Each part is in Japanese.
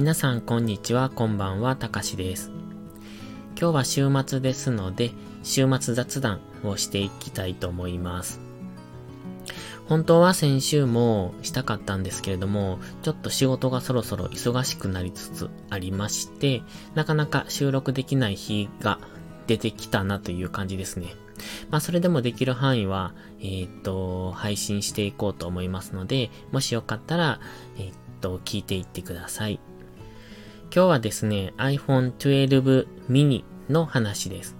皆さんこんにちは、こんばんは、たかしです。今日は週末ですので、週末雑談をしていきたいと思います。本当は先週もしたかったんですけれども、ちょっと仕事がそろそろ忙しくなりつつありまして、なかなか収録できない日が出てきたなという感じですね。まあ、それでもできる範囲は、えー、っと、配信していこうと思いますので、もしよかったら、えー、っと、聞いていってください。今日はですね、iPhone 12 mini の話です。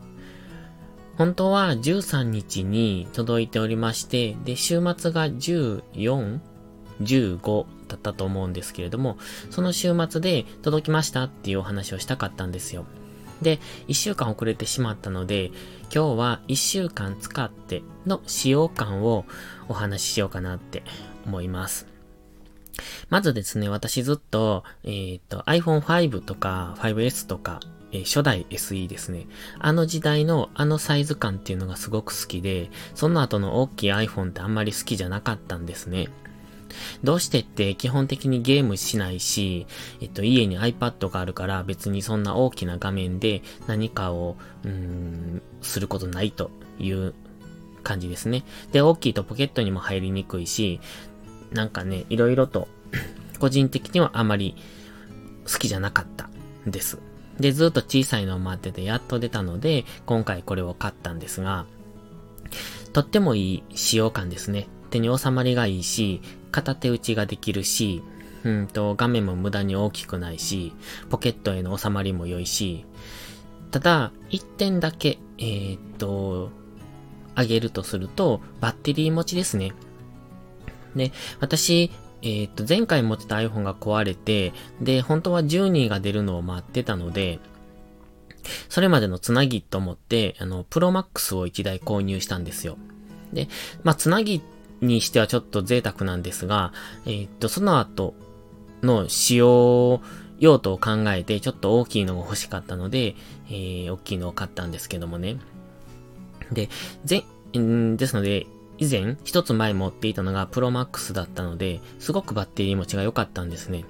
本当は13日に届いておりまして、で、週末が14、15だったと思うんですけれども、その週末で届きましたっていうお話をしたかったんですよ。で、1週間遅れてしまったので、今日は1週間使っての使用感をお話ししようかなって思います。まずですね、私ずっと、えっ、と、iPhone 5とか 5S とかえー、初代 SE ですね。あの時代のあのサイズ感っていうのがすごく好きで、その後の大きい iPhone ってあんまり好きじゃなかったんですね。どうしてって基本的にゲームしないし、えっと、家に iPad があるから別にそんな大きな画面で何かを、うーん、することないという感じですね。で、大きいとポケットにも入りにくいし、なんかね、いろいろと個人的にはあまり好きじゃなかったんです。で、ずっと小さいのを待っててやっと出たので、今回これを買ったんですが、とってもいい使用感ですね。手に収まりがいいし、片手打ちができるし、うんと、画面も無駄に大きくないし、ポケットへの収まりも良いし、ただ、一点だけ、えー、っと、あげるとすると、バッテリー持ちですね。で、私、えっ、と、前回持ってた iPhone が壊れて、で、本当は12が出るのを待ってたので、それまでのつなぎと思って、あの、プロマックスを1台購入したんですよ。で、まあ、つなぎにしてはちょっと贅沢なんですが、えっ、と、その後の使用用途を考えて、ちょっと大きいのが欲しかったので、えー、大きいのを買ったんですけどもね。で、ぜ、んですので、以前、一つ前持っていたのがプロマックスだったので、すごくバッテリー持ちが良かったんですね。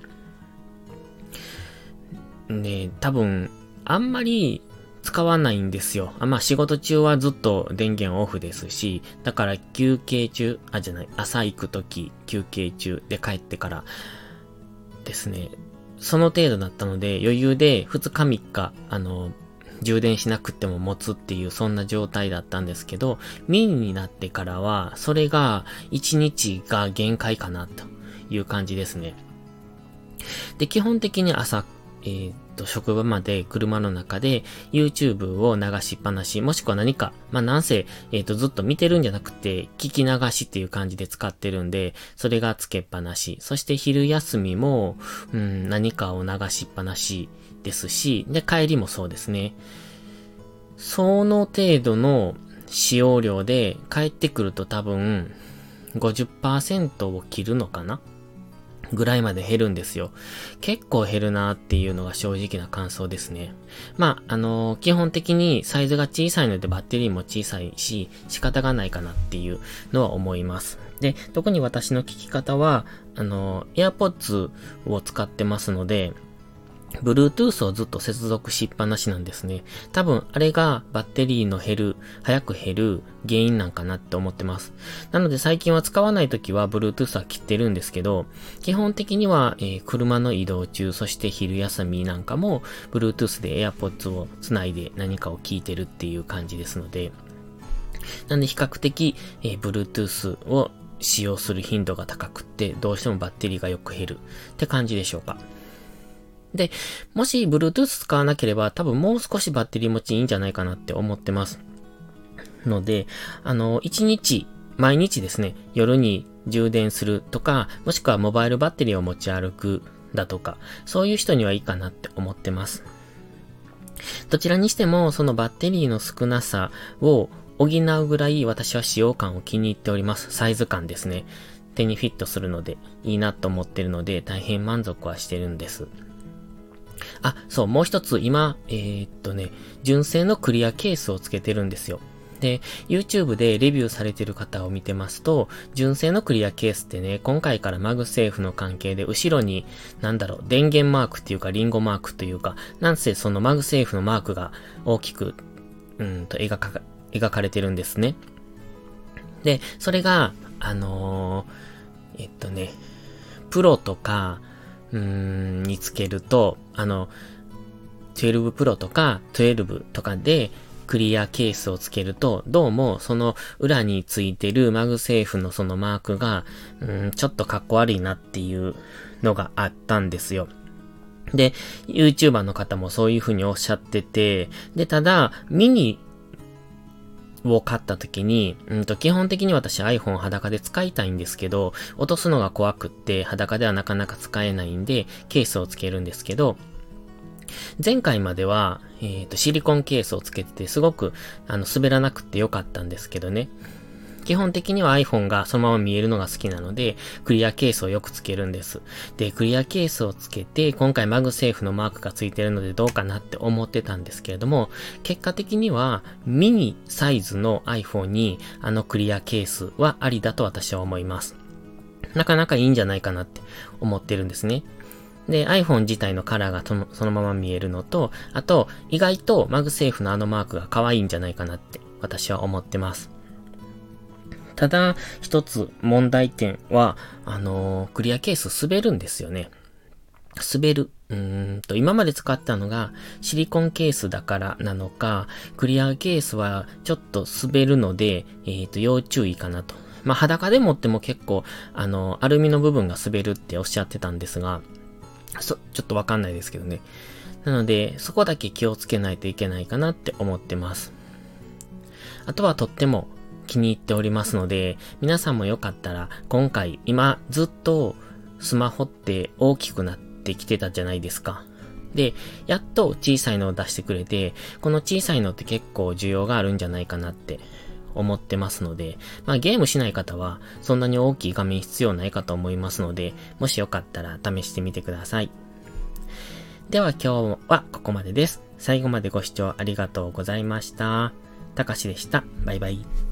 で、多分、あんまり使わないんですよ。あまあ仕事中はずっと電源オフですし、だから休憩中、あ、じゃない、朝行くとき、休憩中で帰ってからですね、その程度だったので余裕で2日3日、あの、充電しなくても持つっていうそんな状態だったんですけど、ミニになってからは、それが1日が限界かなという感じですね。で、基本的に朝、えー、っと、職場まで車の中で YouTube を流しっぱなし、もしくは何か、まあ、なんせ、えー、っと、ずっと見てるんじゃなくて、聞き流しっていう感じで使ってるんで、それがつけっぱなし。そして昼休みも、うん、何かを流しっぱなしですし、で、帰りもそうですね。その程度の使用量で帰ってくると多分50%を切るのかな？ぐらいまで減るんですよ。結構減るなっていうのが正直な感想ですね。まあ、あのー、基本的にサイズが小さいのでバッテリーも小さいし、仕方がないかなっていうのは思います。で、特に私の聞き方は、あのー、AirPods を使ってますので、Bluetooth をずっと接続しっぱなしなんですね。多分、あれがバッテリーの減る、早く減る原因なんかなって思ってます。なので最近は使わない時は Bluetooth は切ってるんですけど、基本的には、えー、車の移動中、そして昼休みなんかも Bluetooth で AirPods をつないで何かを聞いてるっていう感じですので、なんで比較的、えー、Bluetooth を使用する頻度が高くって、どうしてもバッテリーがよく減るって感じでしょうか。で、もし Bluetooth 使わなければ多分もう少しバッテリー持ちいいんじゃないかなって思ってます。ので、あの、1日、毎日ですね、夜に充電するとか、もしくはモバイルバッテリーを持ち歩くだとか、そういう人にはいいかなって思ってます。どちらにしても、そのバッテリーの少なさを補うぐらい私は使用感を気に入っております。サイズ感ですね。手にフィットするのでいいなと思ってるので大変満足はしてるんです。あ、そう、もう一つ、今、えー、っとね、純正のクリアケースをつけてるんですよ。で、YouTube でレビューされてる方を見てますと、純正のクリアケースってね、今回から MagSafe の関係で、後ろに、なんだろう、電源マークっていうか、リンゴマークというか、なんせその MagSafe のマークが大きく、うんと描か、描かれてるんですね。で、それが、あのー、えっとね、プロとか、うーん、につけると、あの、12 Pro とか12とかで、クリアケースをつけると、どうもその裏についてる MagSafe のそのマークが、うん、ちょっとかっこ悪いなっていうのがあったんですよ。で、YouTuber の方もそういう風におっしゃってて、で、ただ、ミニを買った時に、うんと、基本的に私 iPhone 裸で使いたいんですけど、落とすのが怖くって裸ではなかなか使えないんで、ケースをつけるんですけど、前回までは、えっ、ー、と、シリコンケースをつけてて、すごく、あの、滑らなくてよかったんですけどね。基本的には iPhone がそのまま見えるのが好きなので、クリアケースをよくつけるんです。で、クリアケースをつけて、今回 MagSafe のマークがついてるのでどうかなって思ってたんですけれども、結果的にはミニサイズの iPhone にあのクリアケースはありだと私は思います。なかなかいいんじゃないかなって思ってるんですね。で、iPhone 自体のカラーがそのそのまま見えるのと、あと、意外と MagSafe のあのマークが可愛いんじゃないかなって私は思ってます。ただ、一つ問題点は、あのー、クリアケース滑るんですよね。滑る。うーんと、今まで使ったのがシリコンケースだからなのか、クリアケースはちょっと滑るので、えっ、ー、と、要注意かなと。まあ、裸で持っても結構、あの、アルミの部分が滑るっておっしゃってたんですが、そ、ちょっとわかんないですけどね。なので、そこだけ気をつけないといけないかなって思ってます。あとはとっても気に入っておりますので、皆さんもよかったら、今回、今ずっとスマホって大きくなってきてたじゃないですか。で、やっと小さいのを出してくれて、この小さいのって結構需要があるんじゃないかなって思ってますので、まあゲームしない方はそんなに大きい画面必要ないかと思いますので、もしよかったら試してみてください。では今日はここまでです。最後までご視聴ありがとうございました。たかしでした。バイバイ。